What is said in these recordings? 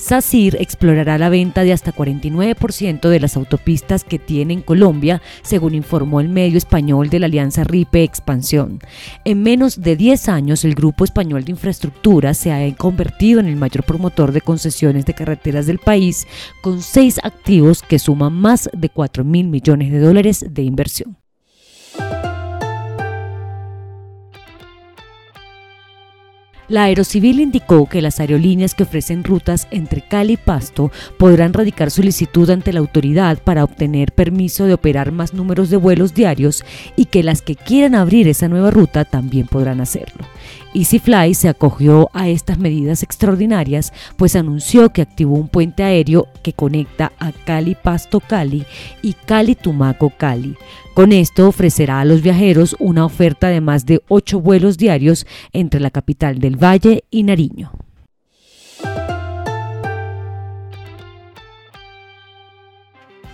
SACIR explorará la venta de hasta 49% de las autopistas que tiene en Colombia, según informó el medio español de la Alianza RIPE Expansión. En menos de 10 años, el Grupo Español de Infraestructura se ha convertido en el mayor promotor de concesiones de carreteras del país, con seis activos que suman más de 4 mil millones de dólares de inversión. La Aerocivil indicó que las aerolíneas que ofrecen rutas entre Cali y Pasto podrán radicar solicitud ante la autoridad para obtener permiso de operar más números de vuelos diarios y que las que quieran abrir esa nueva ruta también podrán hacerlo. EasyFly se acogió a estas medidas extraordinarias, pues anunció que activó un puente aéreo que conecta a Cali Pasto Cali y Cali Tumaco Cali. Con esto ofrecerá a los viajeros una oferta de más de ocho vuelos diarios entre la capital del Valle y Nariño.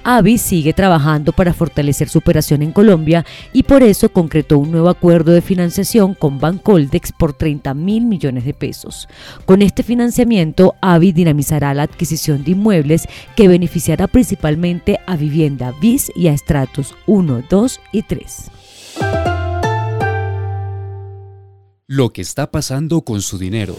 Avi sigue trabajando para fortalecer su operación en Colombia y por eso concretó un nuevo acuerdo de financiación con Bancoldex por 30 mil millones de pesos. Con este financiamiento, Avi dinamizará la adquisición de inmuebles que beneficiará principalmente a Vivienda BIS y a estratos 1, 2 y 3. Lo que está pasando con su dinero.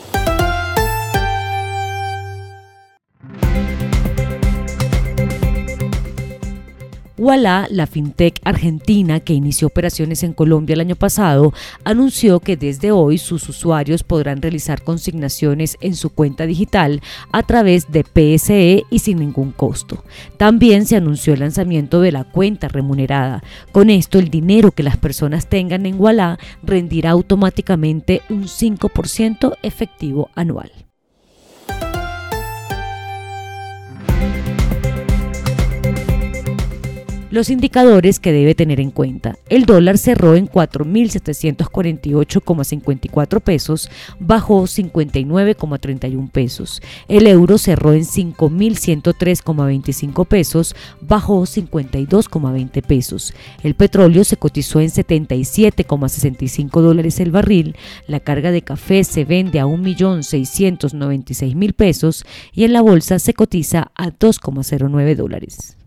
Walla, la fintech argentina que inició operaciones en Colombia el año pasado, anunció que desde hoy sus usuarios podrán realizar consignaciones en su cuenta digital a través de PSE y sin ningún costo. También se anunció el lanzamiento de la cuenta remunerada. Con esto, el dinero que las personas tengan en Walla rendirá automáticamente un 5% efectivo anual. Los indicadores que debe tener en cuenta. El dólar cerró en 4.748,54 pesos, bajó 59,31 pesos. El euro cerró en 5.103,25 pesos, bajó 52,20 pesos. El petróleo se cotizó en 77,65 dólares el barril. La carga de café se vende a 1.696.000 pesos y en la bolsa se cotiza a 2,09 dólares.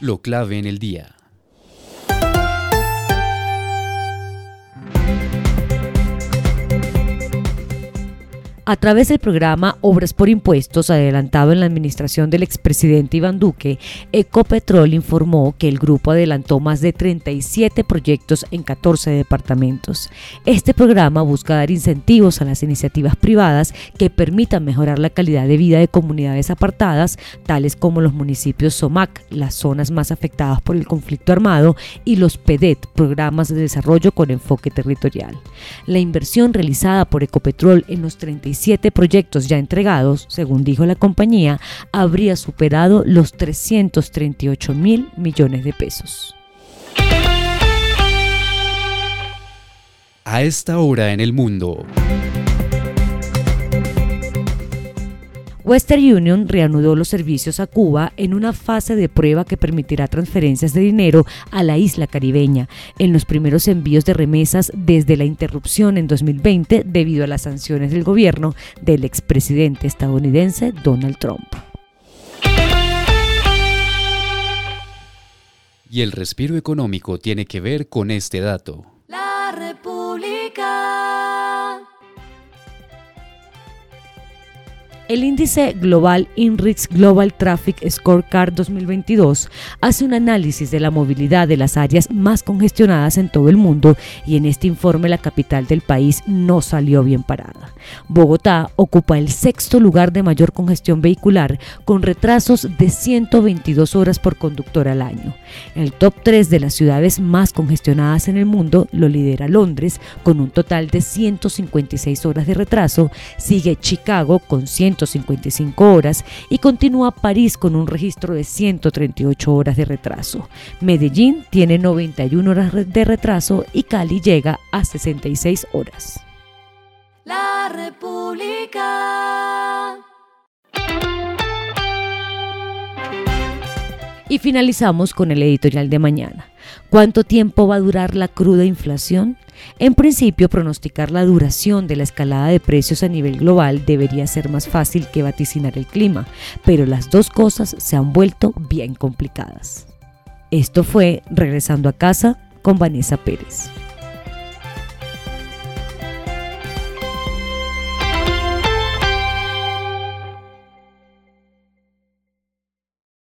Lo clave en el día. A través del programa Obras por Impuestos, adelantado en la administración del expresidente Iván Duque, Ecopetrol informó que el grupo adelantó más de 37 proyectos en 14 departamentos. Este programa busca dar incentivos a las iniciativas privadas que permitan mejorar la calidad de vida de comunidades apartadas, tales como los municipios SOMAC, las zonas más afectadas por el conflicto armado, y los PEDET, programas de desarrollo con enfoque territorial. La inversión realizada por Ecopetrol en los 37 siete proyectos ya entregados, según dijo la compañía, habría superado los 338 mil millones de pesos. A esta hora en el mundo. Western Union reanudó los servicios a Cuba en una fase de prueba que permitirá transferencias de dinero a la isla caribeña en los primeros envíos de remesas desde la interrupción en 2020 debido a las sanciones del gobierno del expresidente estadounidense Donald Trump. Y el respiro económico tiene que ver con este dato. El índice global INRIX Global Traffic Scorecard 2022 hace un análisis de la movilidad de las áreas más congestionadas en todo el mundo y en este informe la capital del país no salió bien parada. Bogotá ocupa el sexto lugar de mayor congestión vehicular con retrasos de 122 horas por conductor al año. El top 3 de las ciudades más congestionadas en el mundo lo lidera Londres con un total de 156 horas de retraso, sigue Chicago con 100 155 horas y continúa París con un registro de 138 horas de retraso. Medellín tiene 91 horas de retraso y Cali llega a 66 horas. La República. Y finalizamos con el editorial de mañana. ¿Cuánto tiempo va a durar la cruda inflación? En principio, pronosticar la duración de la escalada de precios a nivel global debería ser más fácil que vaticinar el clima, pero las dos cosas se han vuelto bien complicadas. Esto fue Regresando a casa con Vanessa Pérez.